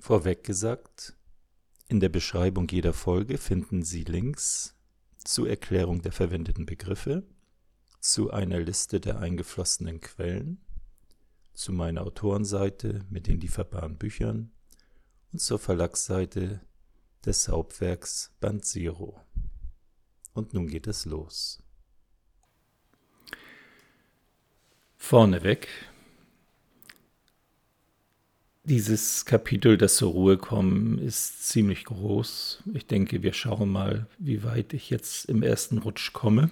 Vorweg gesagt, in der Beschreibung jeder Folge finden Sie Links zur Erklärung der verwendeten Begriffe, zu einer Liste der eingeflossenen Quellen, zu meiner Autorenseite mit den lieferbaren Büchern und zur Verlagsseite des Hauptwerks Band Zero. Und nun geht es los. Vorneweg dieses Kapitel, das zur Ruhe kommen, ist ziemlich groß. Ich denke, wir schauen mal, wie weit ich jetzt im ersten Rutsch komme.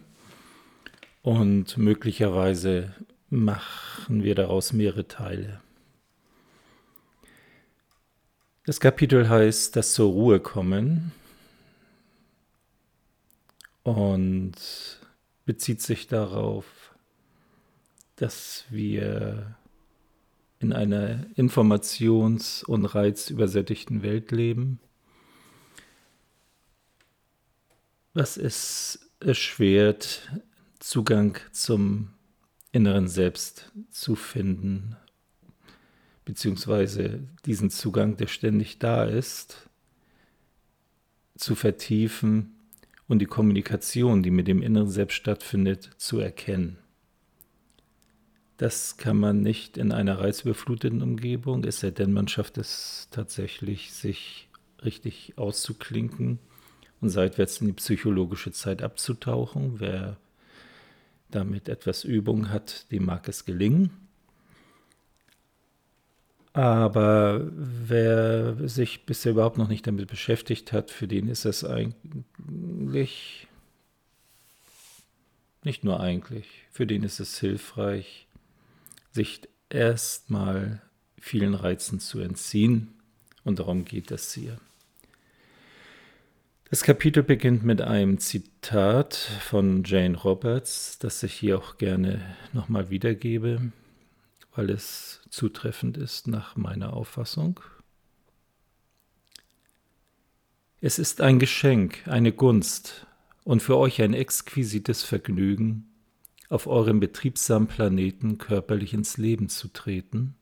Und möglicherweise machen wir daraus mehrere Teile. Das Kapitel heißt das zur Ruhe kommen und bezieht sich darauf, dass wir in einer informations- und reizübersättigten Welt leben, was es erschwert, Zugang zum inneren Selbst zu finden, beziehungsweise diesen Zugang, der ständig da ist, zu vertiefen und die Kommunikation, die mit dem inneren Selbst stattfindet, zu erkennen. Das kann man nicht in einer reizüberfluteten Umgebung, es sei denn, man schafft es tatsächlich, sich richtig auszuklinken und seitwärts in die psychologische Zeit abzutauchen. Wer damit etwas Übung hat, dem mag es gelingen. Aber wer sich bisher überhaupt noch nicht damit beschäftigt hat, für den ist es eigentlich, nicht nur eigentlich, für den ist es hilfreich, sich erstmal vielen Reizen zu entziehen. Und darum geht es hier. Das Kapitel beginnt mit einem Zitat von Jane Roberts, das ich hier auch gerne nochmal wiedergebe, weil es zutreffend ist nach meiner Auffassung. Es ist ein Geschenk, eine Gunst und für euch ein exquisites Vergnügen, auf eurem betriebsamen Planeten körperlich ins Leben zu treten,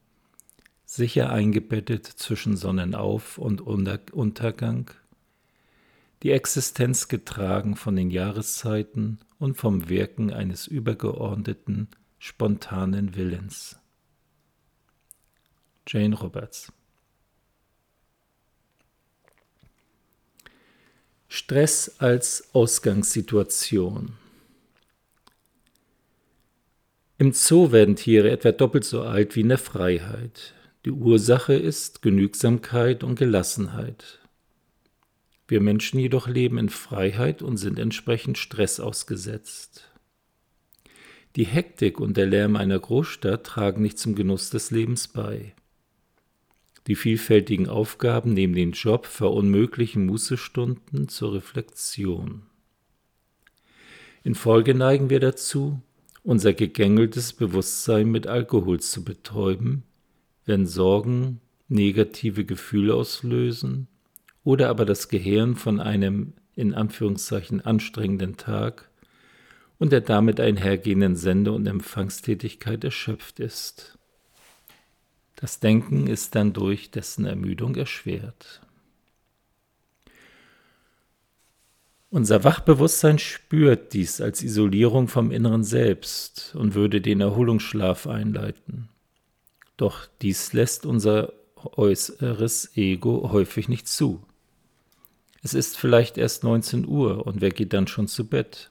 sicher eingebettet zwischen Sonnenauf- und Untergang, die Existenz getragen von den Jahreszeiten und vom Wirken eines übergeordneten, spontanen Willens. Jane Roberts Stress als Ausgangssituation im Zoo werden Tiere etwa doppelt so alt wie in der Freiheit. Die Ursache ist Genügsamkeit und Gelassenheit. Wir Menschen jedoch leben in Freiheit und sind entsprechend Stress ausgesetzt. Die Hektik und der Lärm einer Großstadt tragen nicht zum Genuss des Lebens bei. Die vielfältigen Aufgaben neben den Job verunmöglichen Mußestunden zur Reflexion. In Folge neigen wir dazu, unser gegängeltes Bewusstsein mit Alkohol zu betäuben, wenn Sorgen negative Gefühle auslösen oder aber das Gehirn von einem in Anführungszeichen anstrengenden Tag und der damit einhergehenden Sende- und Empfangstätigkeit erschöpft ist. Das Denken ist dann durch dessen Ermüdung erschwert. Unser Wachbewusstsein spürt dies als Isolierung vom inneren Selbst und würde den Erholungsschlaf einleiten. Doch dies lässt unser äußeres Ego häufig nicht zu. Es ist vielleicht erst 19 Uhr und wer geht dann schon zu Bett?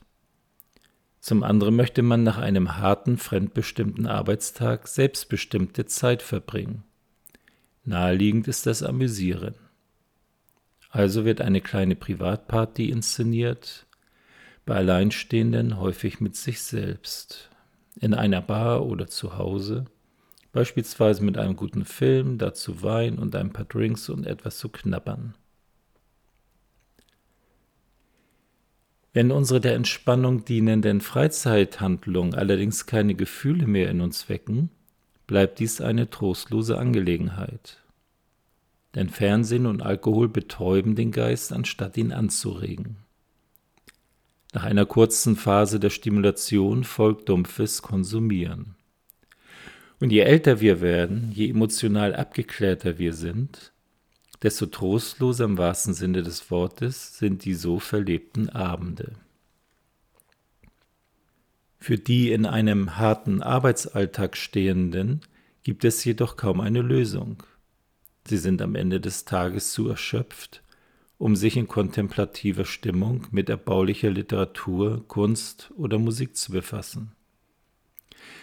Zum anderen möchte man nach einem harten, fremdbestimmten Arbeitstag selbstbestimmte Zeit verbringen. Naheliegend ist das Amüsieren. Also wird eine kleine Privatparty inszeniert, bei Alleinstehenden häufig mit sich selbst, in einer Bar oder zu Hause, beispielsweise mit einem guten Film, dazu Wein und ein paar Drinks und etwas zu knabbern. Wenn unsere der Entspannung dienenden Freizeithandlungen allerdings keine Gefühle mehr in uns wecken, bleibt dies eine trostlose Angelegenheit denn Fernsehen und Alkohol betäuben den Geist, anstatt ihn anzuregen. Nach einer kurzen Phase der Stimulation folgt dumpfes Konsumieren. Und je älter wir werden, je emotional abgeklärter wir sind, desto trostloser im wahrsten Sinne des Wortes sind die so verlebten Abende. Für die in einem harten Arbeitsalltag Stehenden gibt es jedoch kaum eine Lösung. Sie sind am Ende des Tages zu erschöpft, um sich in kontemplativer Stimmung mit erbaulicher Literatur, Kunst oder Musik zu befassen.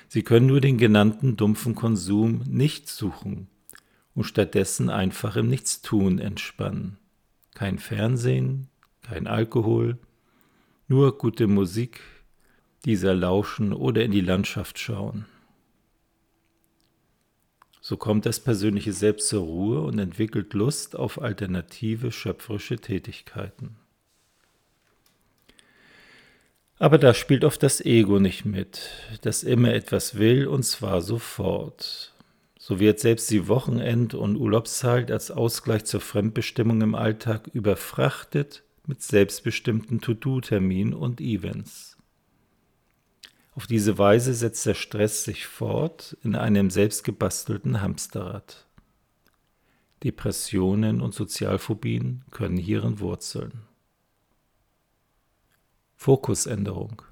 Sie können nur den genannten dumpfen Konsum nicht suchen und stattdessen einfach im Nichtstun entspannen. Kein Fernsehen, kein Alkohol, nur gute Musik, dieser lauschen oder in die Landschaft schauen. So kommt das persönliche Selbst zur Ruhe und entwickelt Lust auf alternative schöpferische Tätigkeiten. Aber da spielt oft das Ego nicht mit, das immer etwas will und zwar sofort. So wird selbst die Wochenend- und Urlaubszeit als Ausgleich zur Fremdbestimmung im Alltag überfrachtet mit selbstbestimmten To-Do-Terminen und Events. Auf diese Weise setzt der Stress sich fort in einem selbstgebastelten Hamsterrad. Depressionen und Sozialphobien können hierin wurzeln. Fokusänderung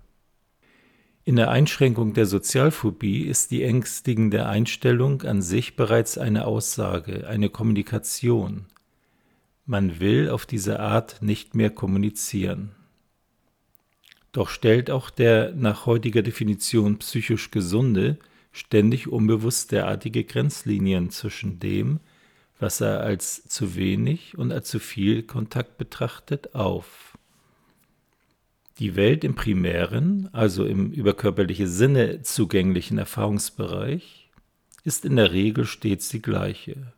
In der Einschränkung der Sozialphobie ist die ängstigende Einstellung an sich bereits eine Aussage, eine Kommunikation. Man will auf diese Art nicht mehr kommunizieren. Doch stellt auch der nach heutiger Definition psychisch Gesunde ständig unbewusst derartige Grenzlinien zwischen dem, was er als zu wenig und als zu viel Kontakt betrachtet, auf. Die Welt im primären, also im überkörperliche Sinne zugänglichen Erfahrungsbereich, ist in der Regel stets die gleiche,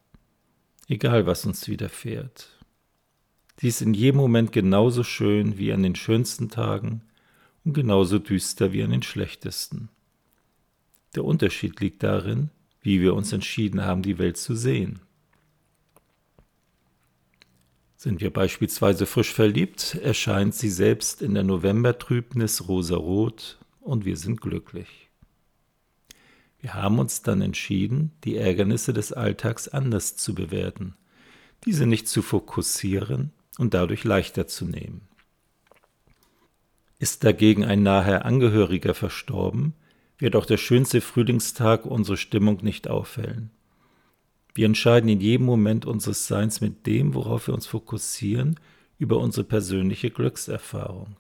egal was uns widerfährt. Sie ist in jedem Moment genauso schön wie an den schönsten Tagen, und genauso düster wie an den schlechtesten. Der Unterschied liegt darin, wie wir uns entschieden haben, die Welt zu sehen. Sind wir beispielsweise frisch verliebt, erscheint sie selbst in der Novembertrübnis rosarot und wir sind glücklich. Wir haben uns dann entschieden, die Ärgernisse des Alltags anders zu bewerten, diese nicht zu fokussieren und dadurch leichter zu nehmen. Ist dagegen ein naher Angehöriger verstorben, wird auch der schönste Frühlingstag unsere Stimmung nicht aufhellen. Wir entscheiden in jedem Moment unseres Seins mit dem, worauf wir uns fokussieren, über unsere persönliche Glückserfahrung.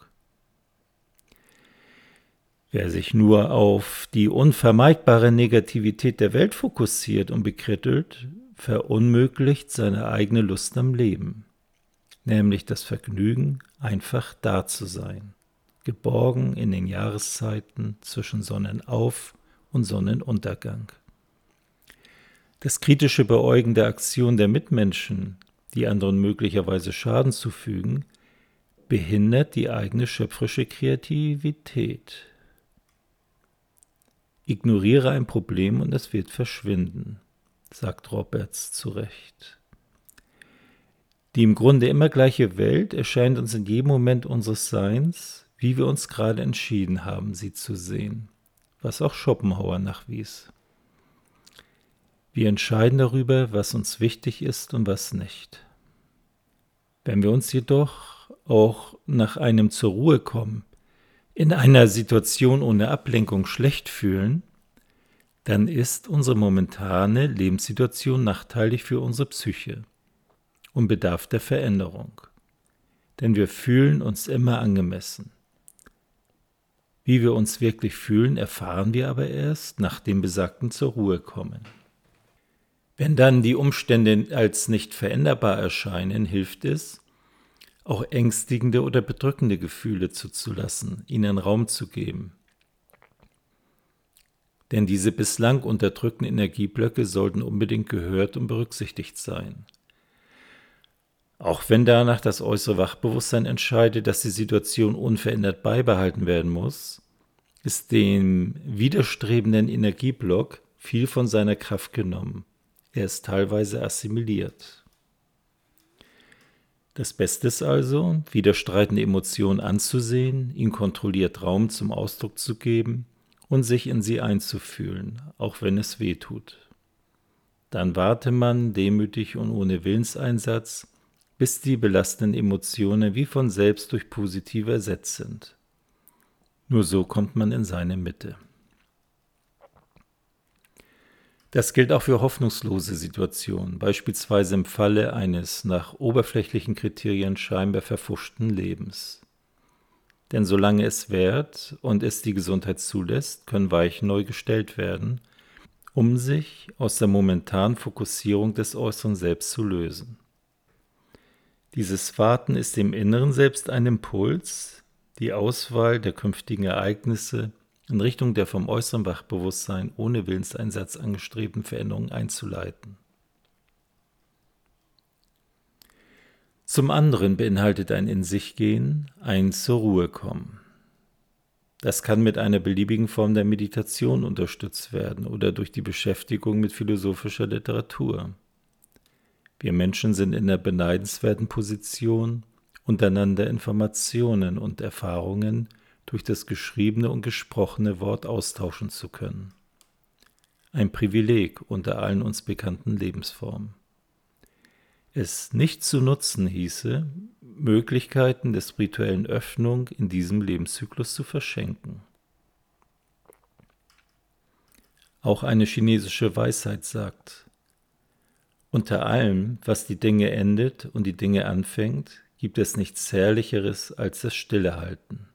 Wer sich nur auf die unvermeidbare Negativität der Welt fokussiert und bekrittelt, verunmöglicht seine eigene Lust am Leben, nämlich das Vergnügen, einfach da zu sein geborgen in den Jahreszeiten zwischen Sonnenauf- und Sonnenuntergang. Das kritische Beäugen der Aktion der Mitmenschen, die anderen möglicherweise Schaden zufügen, behindert die eigene schöpferische Kreativität. Ignoriere ein Problem und es wird verschwinden, sagt Roberts zu Recht. Die im Grunde immer gleiche Welt erscheint uns in jedem Moment unseres Seins wie wir uns gerade entschieden haben, sie zu sehen, was auch Schopenhauer nachwies. Wir entscheiden darüber, was uns wichtig ist und was nicht. Wenn wir uns jedoch auch nach einem zur Ruhe kommen, in einer Situation ohne Ablenkung schlecht fühlen, dann ist unsere momentane Lebenssituation nachteilig für unsere Psyche und bedarf der Veränderung. Denn wir fühlen uns immer angemessen. Wie wir uns wirklich fühlen, erfahren wir aber erst nach dem Besagten zur Ruhe kommen. Wenn dann die Umstände als nicht veränderbar erscheinen, hilft es, auch ängstigende oder bedrückende Gefühle zuzulassen, ihnen Raum zu geben. Denn diese bislang unterdrückten Energieblöcke sollten unbedingt gehört und berücksichtigt sein. Auch wenn danach das äußere Wachbewusstsein entscheidet, dass die Situation unverändert beibehalten werden muss, ist dem widerstrebenden Energieblock viel von seiner Kraft genommen. Er ist teilweise assimiliert. Das Beste ist also, widerstreitende Emotionen anzusehen, ihnen kontrolliert Raum zum Ausdruck zu geben und sich in sie einzufühlen, auch wenn es weh tut. Dann warte man demütig und ohne Willenseinsatz, bis die belastenden Emotionen wie von selbst durch positive ersetzt sind. Nur so kommt man in seine Mitte. Das gilt auch für hoffnungslose Situationen, beispielsweise im Falle eines nach oberflächlichen Kriterien scheinbar verfuschten Lebens. Denn solange es währt und es die Gesundheit zulässt, können Weichen neu gestellt werden, um sich aus der momentanen Fokussierung des äußeren Selbst zu lösen. Dieses Warten ist im Inneren Selbst ein Impuls, die Auswahl der künftigen Ereignisse in Richtung der vom äußeren Wachbewusstsein ohne Willenseinsatz angestrebten Veränderungen einzuleiten. Zum anderen beinhaltet ein In sich gehen ein zur Ruhe kommen. Das kann mit einer beliebigen Form der Meditation unterstützt werden oder durch die Beschäftigung mit philosophischer Literatur. Wir Menschen sind in der beneidenswerten Position, untereinander Informationen und Erfahrungen durch das geschriebene und gesprochene Wort austauschen zu können. Ein Privileg unter allen uns bekannten Lebensformen. Es nicht zu nutzen hieße, Möglichkeiten der spirituellen Öffnung in diesem Lebenszyklus zu verschenken. Auch eine chinesische Weisheit sagt, unter allem, was die Dinge endet und die Dinge anfängt, gibt es nichts Herrlicheres als das Stillehalten.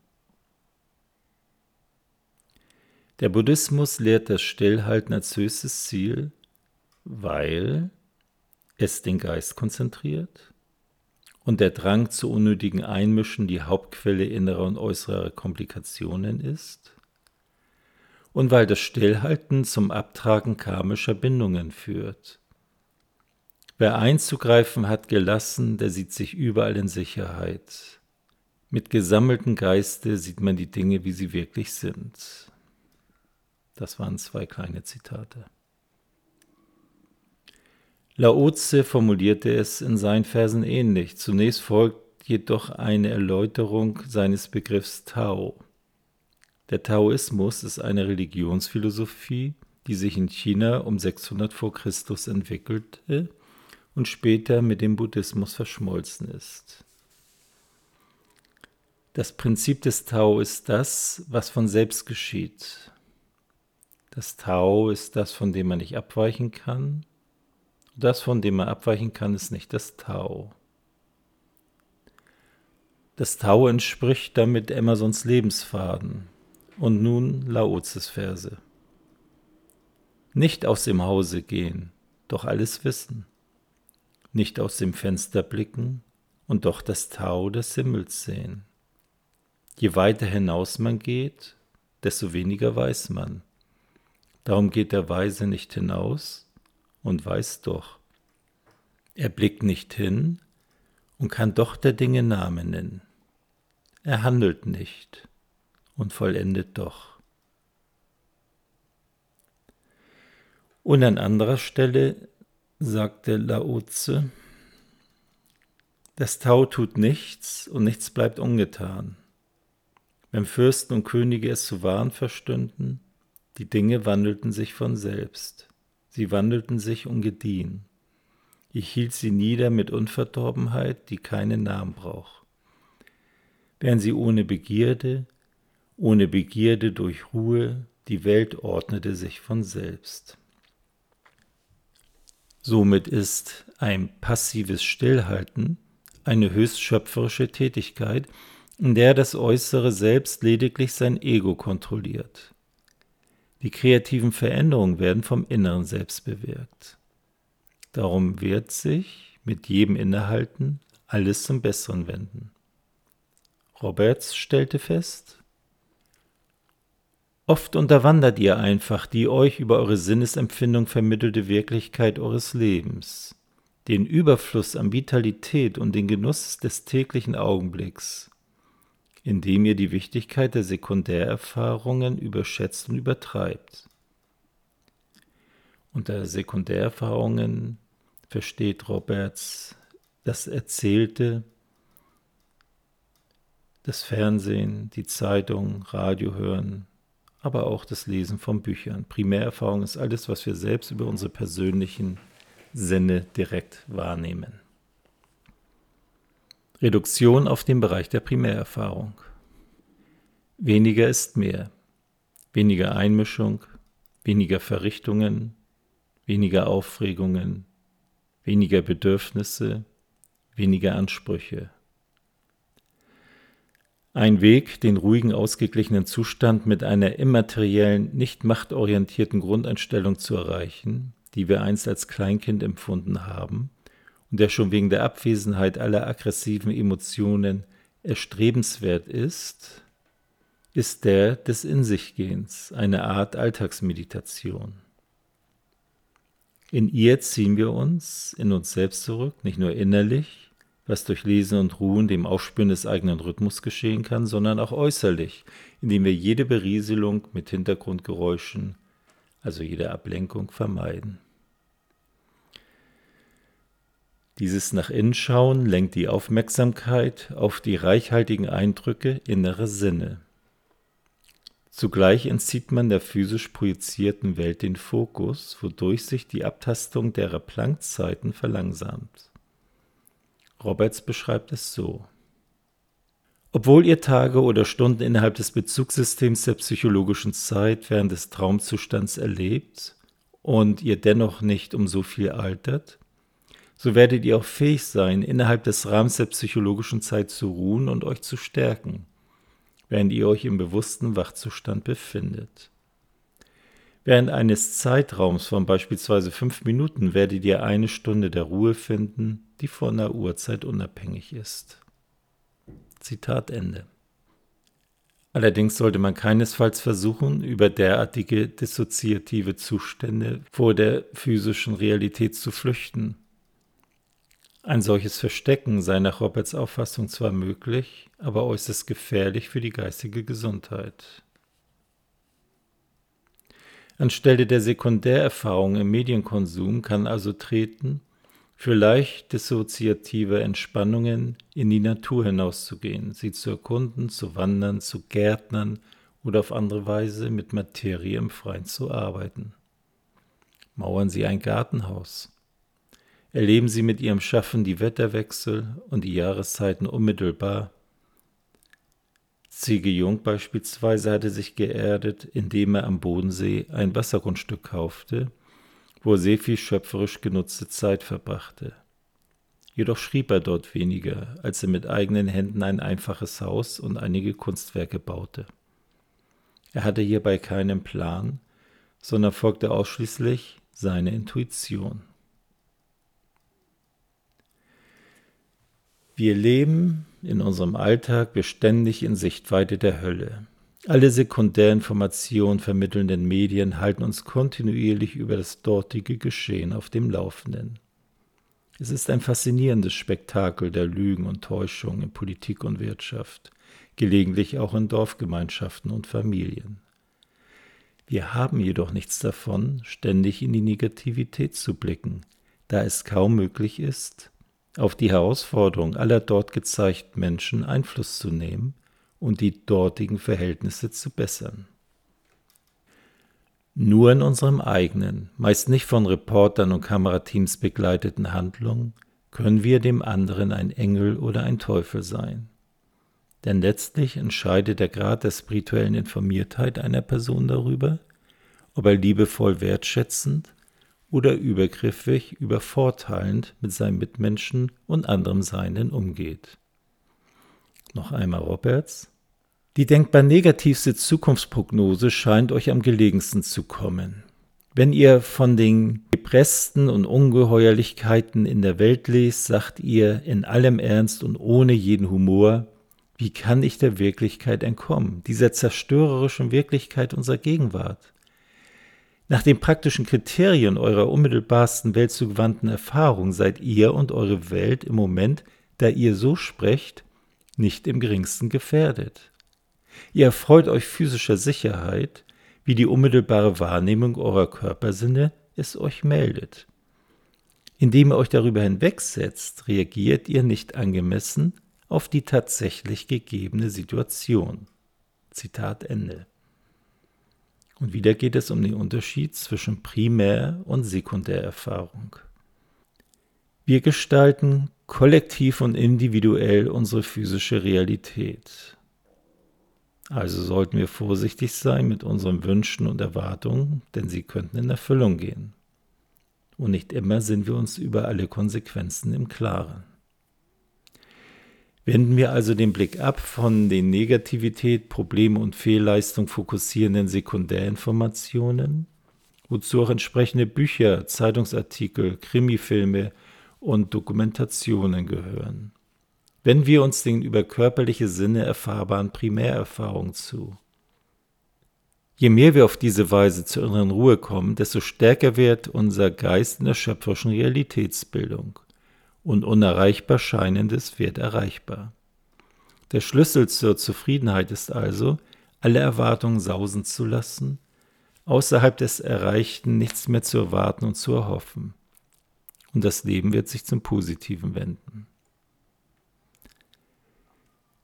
Der Buddhismus lehrt das Stillhalten als höchstes Ziel, weil es den Geist konzentriert und der Drang zu unnötigen Einmischen die Hauptquelle innerer und äußerer Komplikationen ist und weil das Stillhalten zum Abtragen karmischer Bindungen führt. Wer einzugreifen hat gelassen, der sieht sich überall in Sicherheit. Mit gesammeltem Geiste sieht man die Dinge, wie sie wirklich sind. Das waren zwei kleine Zitate. Laoze formulierte es in seinen Versen ähnlich. Zunächst folgt jedoch eine Erläuterung seines Begriffs Tao. Der Taoismus ist eine Religionsphilosophie, die sich in China um 600 vor Christus entwickelte und später mit dem Buddhismus verschmolzen ist. Das Prinzip des Tao ist das, was von selbst geschieht. Das Tau ist das, von dem man nicht abweichen kann. Das, von dem man abweichen kann, ist nicht das Tau. Das Tau entspricht damit Emersons Lebensfaden. Und nun Laozes Verse. Nicht aus dem Hause gehen, doch alles wissen. Nicht aus dem Fenster blicken und doch das Tau des Himmels sehen. Je weiter hinaus man geht, desto weniger weiß man. Darum geht der Weise nicht hinaus und weiß doch. Er blickt nicht hin und kann doch der Dinge Namen nennen. Er handelt nicht und vollendet doch. Und an anderer Stelle sagte Laoze, das Tau tut nichts und nichts bleibt ungetan. Wenn Fürsten und Könige es zu wahren verstünden, die Dinge wandelten sich von selbst. Sie wandelten sich und gediehen. Ich hielt sie nieder mit Unverdorbenheit, die keinen Namen braucht. Wären sie ohne Begierde, ohne Begierde durch Ruhe, die Welt ordnete sich von selbst. Somit ist ein passives Stillhalten eine höchst schöpferische Tätigkeit, in der das äußere Selbst lediglich sein Ego kontrolliert. Die kreativen Veränderungen werden vom inneren Selbst bewirkt. Darum wird sich mit jedem Innehalten alles zum Besseren wenden. Roberts stellte fest, Oft unterwandert ihr einfach die euch über eure Sinnesempfindung vermittelte Wirklichkeit eures Lebens, den Überfluss an Vitalität und den Genuss des täglichen Augenblicks indem ihr die Wichtigkeit der Sekundärerfahrungen überschätzt und übertreibt. Unter Sekundärerfahrungen versteht Roberts das Erzählte, das Fernsehen, die Zeitung, Radio hören, aber auch das Lesen von Büchern. Primärerfahrung ist alles, was wir selbst über unsere persönlichen Sinne direkt wahrnehmen. Reduktion auf den Bereich der Primärerfahrung. Weniger ist mehr. Weniger Einmischung, weniger Verrichtungen, weniger Aufregungen, weniger Bedürfnisse, weniger Ansprüche. Ein Weg, den ruhigen, ausgeglichenen Zustand mit einer immateriellen, nicht machtorientierten Grundeinstellung zu erreichen, die wir einst als Kleinkind empfunden haben und der schon wegen der Abwesenheit aller aggressiven Emotionen erstrebenswert ist, ist der des In sich Gehens, eine Art Alltagsmeditation. In ihr ziehen wir uns in uns selbst zurück, nicht nur innerlich, was durch Lesen und Ruhen dem Aufspüren des eigenen Rhythmus geschehen kann, sondern auch äußerlich, indem wir jede Berieselung mit Hintergrundgeräuschen, also jede Ablenkung, vermeiden. Dieses nach innen schauen lenkt die Aufmerksamkeit auf die reichhaltigen Eindrücke innerer Sinne. Zugleich entzieht man der physisch projizierten Welt den Fokus, wodurch sich die Abtastung derer Planckzeiten verlangsamt. Roberts beschreibt es so. Obwohl ihr Tage oder Stunden innerhalb des Bezugssystems der psychologischen Zeit während des Traumzustands erlebt und ihr dennoch nicht um so viel altert, so werdet ihr auch fähig sein, innerhalb des Rahmens der psychologischen Zeit zu ruhen und euch zu stärken während ihr euch im bewussten Wachzustand befindet. Während eines Zeitraums von beispielsweise fünf Minuten werdet ihr eine Stunde der Ruhe finden, die von der Uhrzeit unabhängig ist. Zitat Ende. Allerdings sollte man keinesfalls versuchen, über derartige dissoziative Zustände vor der physischen Realität zu flüchten ein solches Verstecken sei nach Roberts Auffassung zwar möglich, aber äußerst gefährlich für die geistige Gesundheit. Anstelle der Sekundärerfahrung im Medienkonsum kann also treten, für leicht dissoziative Entspannungen in die Natur hinauszugehen, sie zu erkunden, zu wandern, zu gärtnern oder auf andere Weise mit Materie im Freien zu arbeiten. Mauern Sie ein Gartenhaus erleben sie mit ihrem Schaffen die Wetterwechsel und die Jahreszeiten unmittelbar. Ziege Jung beispielsweise hatte sich geerdet, indem er am Bodensee ein Wassergrundstück kaufte, wo er sehr viel schöpferisch genutzte Zeit verbrachte. Jedoch schrieb er dort weniger, als er mit eigenen Händen ein einfaches Haus und einige Kunstwerke baute. Er hatte hierbei keinen Plan, sondern folgte ausschließlich seiner Intuition. Wir leben in unserem Alltag beständig in Sichtweite der Hölle. Alle Sekundärinformationen vermittelnden Medien halten uns kontinuierlich über das dortige Geschehen auf dem Laufenden. Es ist ein faszinierendes Spektakel der Lügen und Täuschungen in Politik und Wirtschaft, gelegentlich auch in Dorfgemeinschaften und Familien. Wir haben jedoch nichts davon, ständig in die Negativität zu blicken, da es kaum möglich ist, auf die Herausforderung aller dort gezeigten Menschen Einfluss zu nehmen und die dortigen Verhältnisse zu bessern. Nur in unserem eigenen, meist nicht von Reportern und Kamerateams begleiteten Handlungen können wir dem anderen ein Engel oder ein Teufel sein. Denn letztlich entscheidet der Grad der spirituellen Informiertheit einer Person darüber, ob er liebevoll wertschätzend oder übergriffig, übervorteilend mit seinen Mitmenschen und anderem Seinen umgeht. Noch einmal Roberts. Die denkbar negativste Zukunftsprognose scheint euch am gelegensten zu kommen. Wenn ihr von den Gepressten und Ungeheuerlichkeiten in der Welt lest, sagt ihr in allem Ernst und ohne jeden Humor, wie kann ich der Wirklichkeit entkommen, dieser zerstörerischen Wirklichkeit unserer Gegenwart? Nach den praktischen Kriterien eurer unmittelbarsten weltzugewandten Erfahrung seid ihr und eure Welt im Moment, da ihr so sprecht, nicht im geringsten gefährdet. Ihr erfreut euch physischer Sicherheit, wie die unmittelbare Wahrnehmung eurer Körpersinne es euch meldet. Indem ihr euch darüber hinwegsetzt, reagiert ihr nicht angemessen auf die tatsächlich gegebene Situation. Zitat Ende. Und wieder geht es um den Unterschied zwischen Primär- und Sekundärerfahrung. Wir gestalten kollektiv und individuell unsere physische Realität. Also sollten wir vorsichtig sein mit unseren Wünschen und Erwartungen, denn sie könnten in Erfüllung gehen. Und nicht immer sind wir uns über alle Konsequenzen im Klaren. Wenden wir also den Blick ab von den Negativität, Probleme und Fehlleistung fokussierenden Sekundärinformationen, wozu auch entsprechende Bücher, Zeitungsartikel, Krimifilme und Dokumentationen gehören. Wenden wir uns den über körperliche Sinne erfahrbaren Primärerfahrungen zu. Je mehr wir auf diese Weise zur inneren Ruhe kommen, desto stärker wird unser Geist in der schöpferischen Realitätsbildung und unerreichbar Scheinendes wird erreichbar. Der Schlüssel zur Zufriedenheit ist also, alle Erwartungen sausen zu lassen, außerhalb des Erreichten nichts mehr zu erwarten und zu erhoffen. Und das Leben wird sich zum Positiven wenden.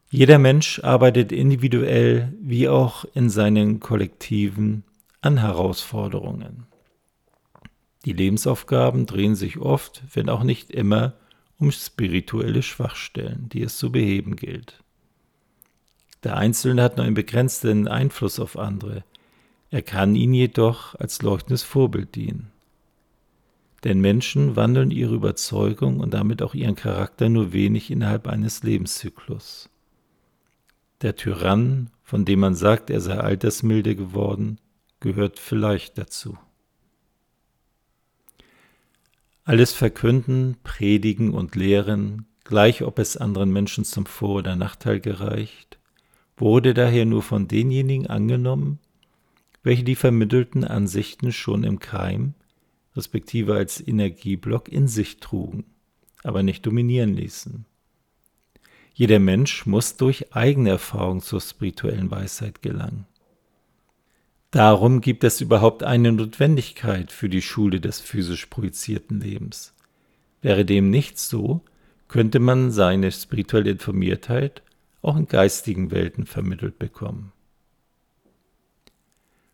Jeder Mensch arbeitet individuell wie auch in seinen Kollektiven an Herausforderungen. Die Lebensaufgaben drehen sich oft, wenn auch nicht immer, um spirituelle Schwachstellen, die es zu beheben gilt. Der Einzelne hat nur einen begrenzten Einfluss auf andere, er kann ihnen jedoch als leuchtendes Vorbild dienen. Denn Menschen wandeln ihre Überzeugung und damit auch ihren Charakter nur wenig innerhalb eines Lebenszyklus. Der Tyrann, von dem man sagt, er sei altersmilde geworden, gehört vielleicht dazu. Alles verkünden, predigen und lehren, gleich ob es anderen Menschen zum Vor- oder Nachteil gereicht, wurde daher nur von denjenigen angenommen, welche die vermittelten Ansichten schon im Keim, respektive als Energieblock in sich trugen, aber nicht dominieren ließen. Jeder Mensch muss durch eigene Erfahrung zur spirituellen Weisheit gelangen. Darum gibt es überhaupt eine Notwendigkeit für die Schule des physisch projizierten Lebens. Wäre dem nicht so, könnte man seine spirituelle Informiertheit auch in geistigen Welten vermittelt bekommen.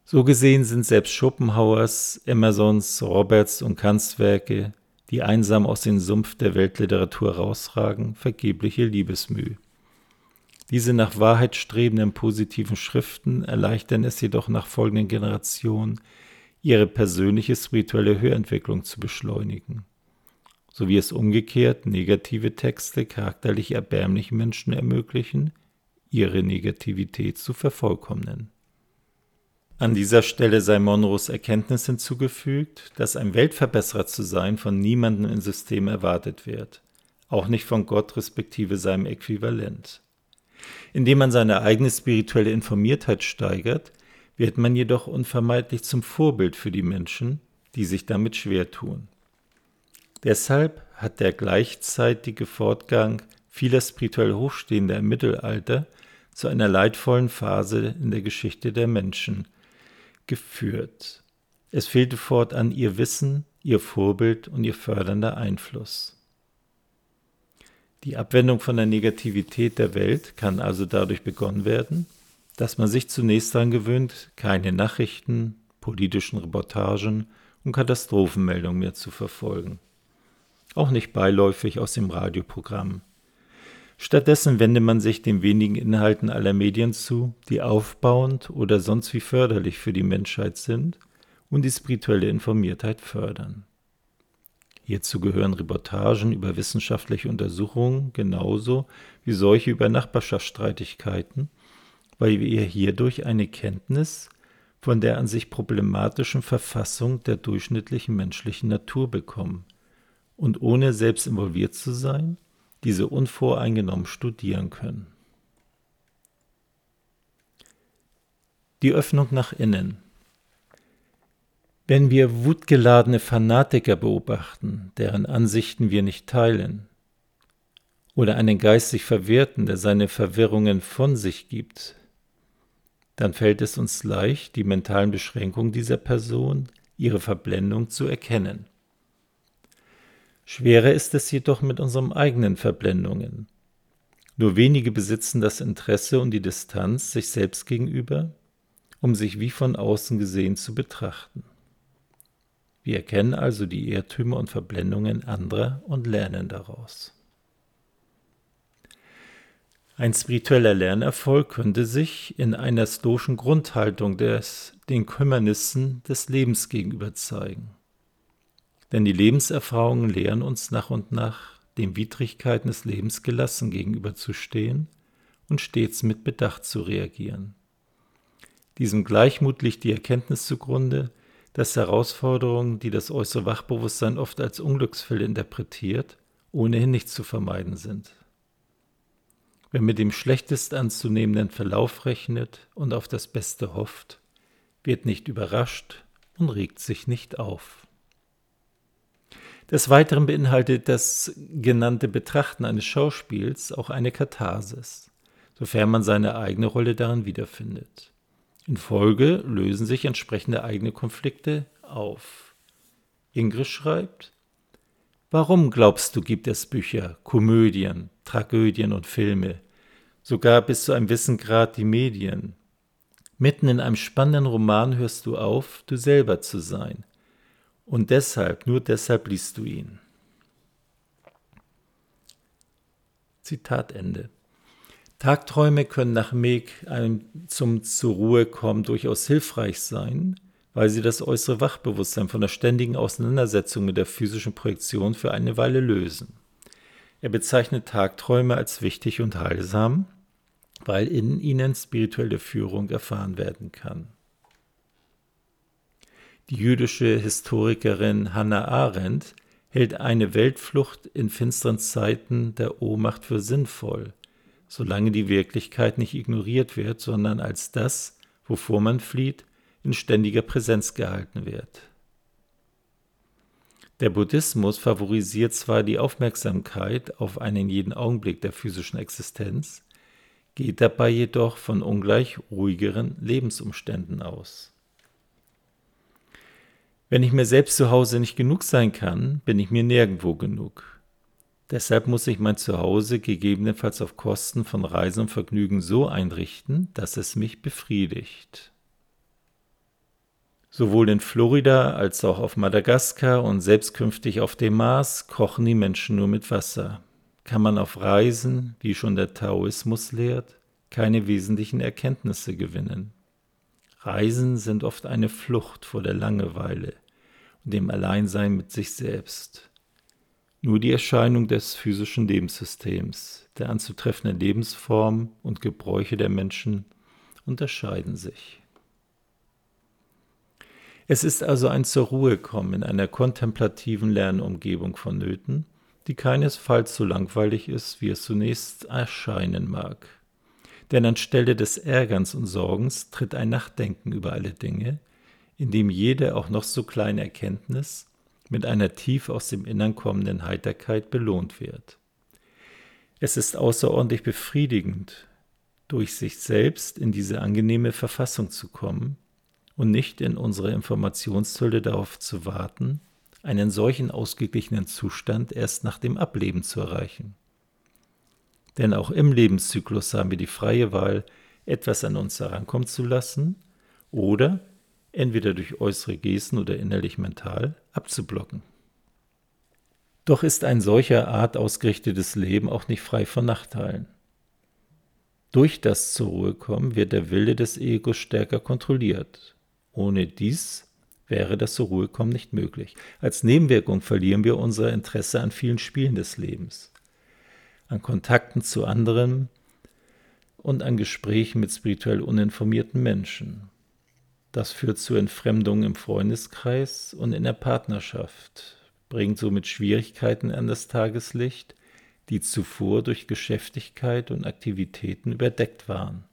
So gesehen sind selbst Schopenhauers, Emersons, Roberts und Kants Werke, die einsam aus dem Sumpf der Weltliteratur rausragen, vergebliche Liebesmüh. Diese nach Wahrheit strebenden positiven Schriften erleichtern es jedoch nach folgenden Generationen, ihre persönliche spirituelle Höherentwicklung zu beschleunigen, so wie es umgekehrt negative Texte charakterlich erbärmlichen Menschen ermöglichen, ihre Negativität zu vervollkommnen. An dieser Stelle sei Monroes Erkenntnis hinzugefügt, dass ein Weltverbesserer zu sein von niemandem im System erwartet wird, auch nicht von Gott respektive seinem Äquivalent. Indem man seine eigene spirituelle Informiertheit steigert, wird man jedoch unvermeidlich zum Vorbild für die Menschen, die sich damit schwer tun. Deshalb hat der gleichzeitige Fortgang vieler spirituell Hochstehender im Mittelalter zu einer leidvollen Phase in der Geschichte der Menschen geführt. Es fehlte fortan ihr Wissen, ihr Vorbild und ihr fördernder Einfluss. Die Abwendung von der Negativität der Welt kann also dadurch begonnen werden, dass man sich zunächst daran gewöhnt, keine Nachrichten, politischen Reportagen und Katastrophenmeldungen mehr zu verfolgen. Auch nicht beiläufig aus dem Radioprogramm. Stattdessen wende man sich den wenigen Inhalten aller Medien zu, die aufbauend oder sonst wie förderlich für die Menschheit sind und die spirituelle Informiertheit fördern. Hierzu gehören Reportagen über wissenschaftliche Untersuchungen genauso wie solche über Nachbarschaftsstreitigkeiten, weil wir hierdurch eine Kenntnis von der an sich problematischen Verfassung der durchschnittlichen menschlichen Natur bekommen und ohne selbst involviert zu sein, diese unvoreingenommen studieren können. Die Öffnung nach innen. Wenn wir wutgeladene Fanatiker beobachten, deren Ansichten wir nicht teilen, oder einen geistig Verwirrten, der seine Verwirrungen von sich gibt, dann fällt es uns leicht, die mentalen Beschränkungen dieser Person, ihre Verblendung zu erkennen. Schwerer ist es jedoch mit unseren eigenen Verblendungen. Nur wenige besitzen das Interesse und die Distanz sich selbst gegenüber um sich wie von außen gesehen zu betrachten. Wir erkennen also die Irrtümer und Verblendungen anderer und lernen daraus. Ein spiritueller Lernerfolg könnte sich in einer stoischen Grundhaltung des den Kümmernissen des Lebens gegenüber zeigen. Denn die Lebenserfahrungen lehren uns nach und nach, den Widrigkeiten des Lebens gelassen gegenüberzustehen und stets mit Bedacht zu reagieren. Diesem Gleichmut liegt die Erkenntnis zugrunde, dass Herausforderungen, die das äußere Wachbewusstsein oft als Unglücksfälle interpretiert, ohnehin nicht zu vermeiden sind. Wer mit dem schlechtest anzunehmenden Verlauf rechnet und auf das Beste hofft, wird nicht überrascht und regt sich nicht auf. Des Weiteren beinhaltet das genannte Betrachten eines Schauspiels auch eine Katharsis, sofern man seine eigene Rolle darin wiederfindet. In Folge lösen sich entsprechende eigene Konflikte auf. Ingrid schreibt, Warum glaubst du, gibt es Bücher, Komödien, Tragödien und Filme, sogar bis zu einem gewissen Grad die Medien? Mitten in einem spannenden Roman hörst du auf, du selber zu sein. Und deshalb, nur deshalb liest du ihn. Zitat Ende. Tagträume können nach Meg zum zur Ruhe kommen durchaus hilfreich sein, weil sie das äußere Wachbewusstsein von der ständigen Auseinandersetzung mit der physischen Projektion für eine Weile lösen. Er bezeichnet Tagträume als wichtig und heilsam, weil in ihnen spirituelle Führung erfahren werden kann. Die jüdische Historikerin Hannah Arendt hält eine Weltflucht in finsteren Zeiten der Ohnmacht für sinnvoll solange die Wirklichkeit nicht ignoriert wird, sondern als das, wovor man flieht, in ständiger Präsenz gehalten wird. Der Buddhismus favorisiert zwar die Aufmerksamkeit auf einen jeden Augenblick der physischen Existenz, geht dabei jedoch von ungleich ruhigeren Lebensumständen aus. Wenn ich mir selbst zu Hause nicht genug sein kann, bin ich mir nirgendwo genug. Deshalb muss ich mein Zuhause gegebenenfalls auf Kosten von Reisen und Vergnügen so einrichten, dass es mich befriedigt. Sowohl in Florida als auch auf Madagaskar und selbst künftig auf dem Mars kochen die Menschen nur mit Wasser. Kann man auf Reisen, wie schon der Taoismus lehrt, keine wesentlichen Erkenntnisse gewinnen. Reisen sind oft eine Flucht vor der Langeweile und dem Alleinsein mit sich selbst. Nur die Erscheinung des physischen Lebenssystems, der anzutreffenden Lebensformen und Gebräuche der Menschen unterscheiden sich. Es ist also ein zur Ruhe kommen in einer kontemplativen Lernumgebung vonnöten, die keinesfalls so langweilig ist, wie es zunächst erscheinen mag. Denn anstelle des Ärgerns und Sorgens tritt ein Nachdenken über alle Dinge, in dem jede auch noch so kleine Erkenntnis mit einer tief aus dem Innern kommenden Heiterkeit belohnt wird. Es ist außerordentlich befriedigend, durch sich selbst in diese angenehme Verfassung zu kommen und nicht in unserer Informationshülle darauf zu warten, einen solchen ausgeglichenen Zustand erst nach dem Ableben zu erreichen. Denn auch im Lebenszyklus haben wir die freie Wahl, etwas an uns herankommen zu lassen oder entweder durch äußere Gesten oder innerlich mental, abzublocken. Doch ist ein solcher Art ausgerichtetes Leben auch nicht frei von Nachteilen. Durch das zur Ruhe kommen wird der Wille des Egos stärker kontrolliert. Ohne dies wäre das zur Ruhe kommen nicht möglich. Als Nebenwirkung verlieren wir unser Interesse an vielen Spielen des Lebens, an Kontakten zu anderen und an Gesprächen mit spirituell uninformierten Menschen. Das führt zu Entfremdungen im Freundeskreis und in der Partnerschaft, bringt somit Schwierigkeiten an das Tageslicht, die zuvor durch Geschäftigkeit und Aktivitäten überdeckt waren.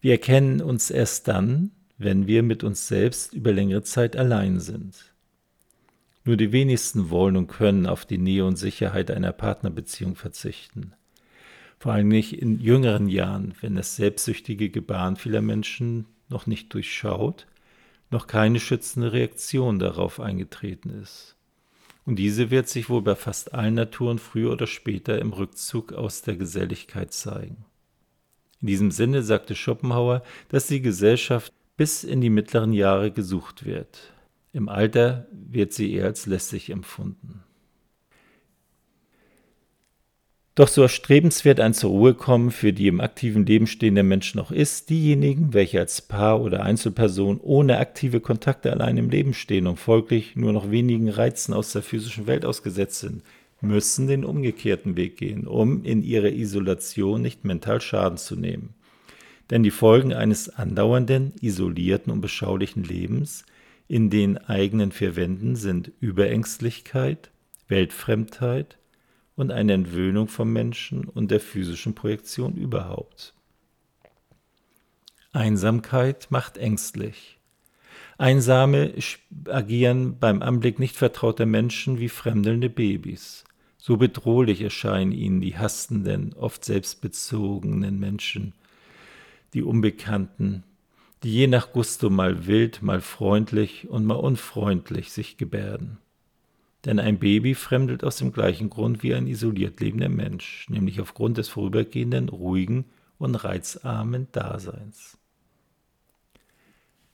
Wir erkennen uns erst dann, wenn wir mit uns selbst über längere Zeit allein sind. Nur die wenigsten wollen und können auf die Nähe und Sicherheit einer Partnerbeziehung verzichten vor allem nicht in jüngeren Jahren, wenn das selbstsüchtige Gebaren vieler Menschen noch nicht durchschaut, noch keine schützende Reaktion darauf eingetreten ist. Und diese wird sich wohl bei fast allen Naturen früher oder später im Rückzug aus der Geselligkeit zeigen. In diesem Sinne sagte Schopenhauer, dass die Gesellschaft bis in die mittleren Jahre gesucht wird. Im Alter wird sie eher als lästig empfunden. Doch so erstrebenswert ein zur Ruhe kommen für die im aktiven Leben stehenden Menschen auch ist, diejenigen, welche als Paar oder Einzelperson ohne aktive Kontakte allein im Leben stehen und folglich nur noch wenigen Reizen aus der physischen Welt ausgesetzt sind, müssen den umgekehrten Weg gehen, um in ihrer Isolation nicht mental Schaden zu nehmen. Denn die Folgen eines andauernden, isolierten und beschaulichen Lebens in den eigenen vier Wänden sind Überängstlichkeit, Weltfremdheit, und eine Entwöhnung vom Menschen und der physischen Projektion überhaupt. Einsamkeit macht ängstlich. Einsame agieren beim Anblick nicht vertrauter Menschen wie fremdelnde Babys. So bedrohlich erscheinen ihnen die hastenden, oft selbstbezogenen Menschen, die Unbekannten, die je nach Gusto mal wild, mal freundlich und mal unfreundlich sich gebärden. Denn ein Baby fremdelt aus dem gleichen Grund wie ein isoliert lebender Mensch, nämlich aufgrund des vorübergehenden, ruhigen und reizarmen Daseins.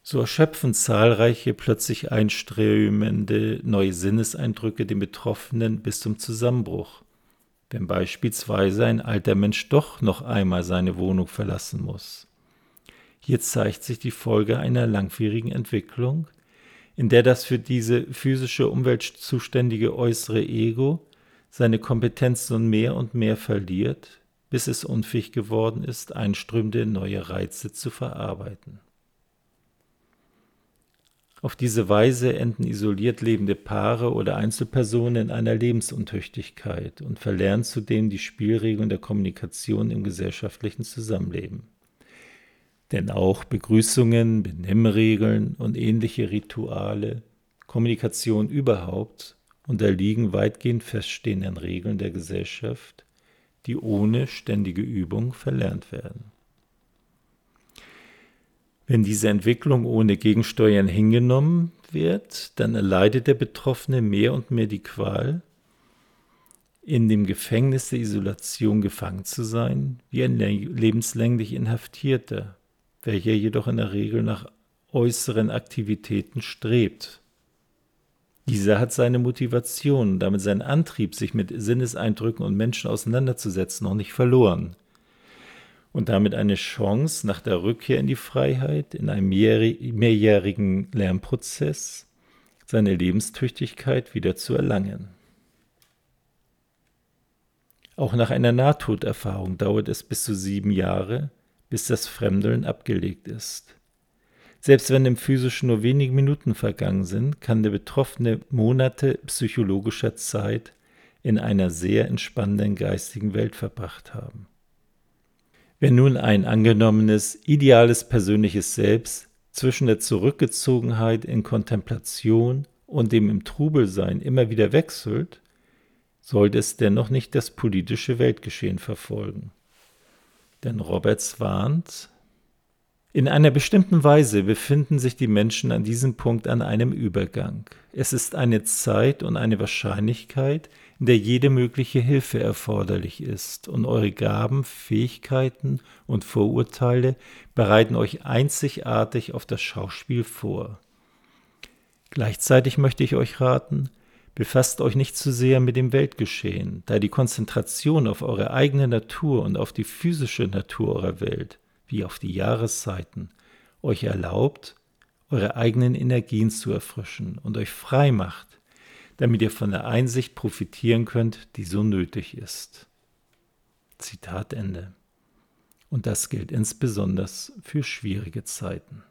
So erschöpfen zahlreiche plötzlich einströmende neue Sinneseindrücke den Betroffenen bis zum Zusammenbruch, wenn beispielsweise ein alter Mensch doch noch einmal seine Wohnung verlassen muss. Hier zeigt sich die Folge einer langwierigen Entwicklung, in der das für diese physische Umwelt zuständige äußere Ego seine Kompetenz nun mehr und mehr verliert, bis es unfähig geworden ist, einströmende neue Reize zu verarbeiten. Auf diese Weise enden isoliert lebende Paare oder Einzelpersonen in einer Lebensuntüchtigkeit und verlernen zudem die Spielregeln der Kommunikation im gesellschaftlichen Zusammenleben. Denn auch Begrüßungen, Benimmregeln und ähnliche Rituale, Kommunikation überhaupt unterliegen weitgehend feststehenden Regeln der Gesellschaft, die ohne ständige Übung verlernt werden. Wenn diese Entwicklung ohne Gegensteuern hingenommen wird, dann erleidet der Betroffene mehr und mehr die Qual, in dem Gefängnis der Isolation gefangen zu sein, wie ein lebenslänglich Inhaftierter, welcher jedoch in der Regel nach äußeren Aktivitäten strebt. Dieser hat seine Motivation, damit seinen Antrieb, sich mit Sinneseindrücken und Menschen auseinanderzusetzen, noch nicht verloren. Und damit eine Chance nach der Rückkehr in die Freiheit, in einem mehrjährigen Lernprozess, seine Lebenstüchtigkeit wieder zu erlangen. Auch nach einer Nahtoderfahrung dauert es bis zu sieben Jahre, bis das Fremdeln abgelegt ist. Selbst wenn im physischen nur wenige Minuten vergangen sind, kann der Betroffene Monate psychologischer Zeit in einer sehr entspannenden geistigen Welt verbracht haben. Wenn nun ein angenommenes, ideales persönliches Selbst zwischen der Zurückgezogenheit in Kontemplation und dem im Trubelsein immer wieder wechselt, sollte es dennoch nicht das politische Weltgeschehen verfolgen. Denn Roberts warnt, in einer bestimmten Weise befinden sich die Menschen an diesem Punkt an einem Übergang. Es ist eine Zeit und eine Wahrscheinlichkeit, in der jede mögliche Hilfe erforderlich ist, und eure Gaben, Fähigkeiten und Vorurteile bereiten euch einzigartig auf das Schauspiel vor. Gleichzeitig möchte ich euch raten, Befasst euch nicht zu sehr mit dem Weltgeschehen, da die Konzentration auf eure eigene Natur und auf die physische Natur eurer Welt, wie auf die Jahreszeiten, euch erlaubt, eure eigenen Energien zu erfrischen und euch frei macht, damit ihr von der Einsicht profitieren könnt, die so nötig ist. Zitat Ende. Und das gilt insbesondere für schwierige Zeiten.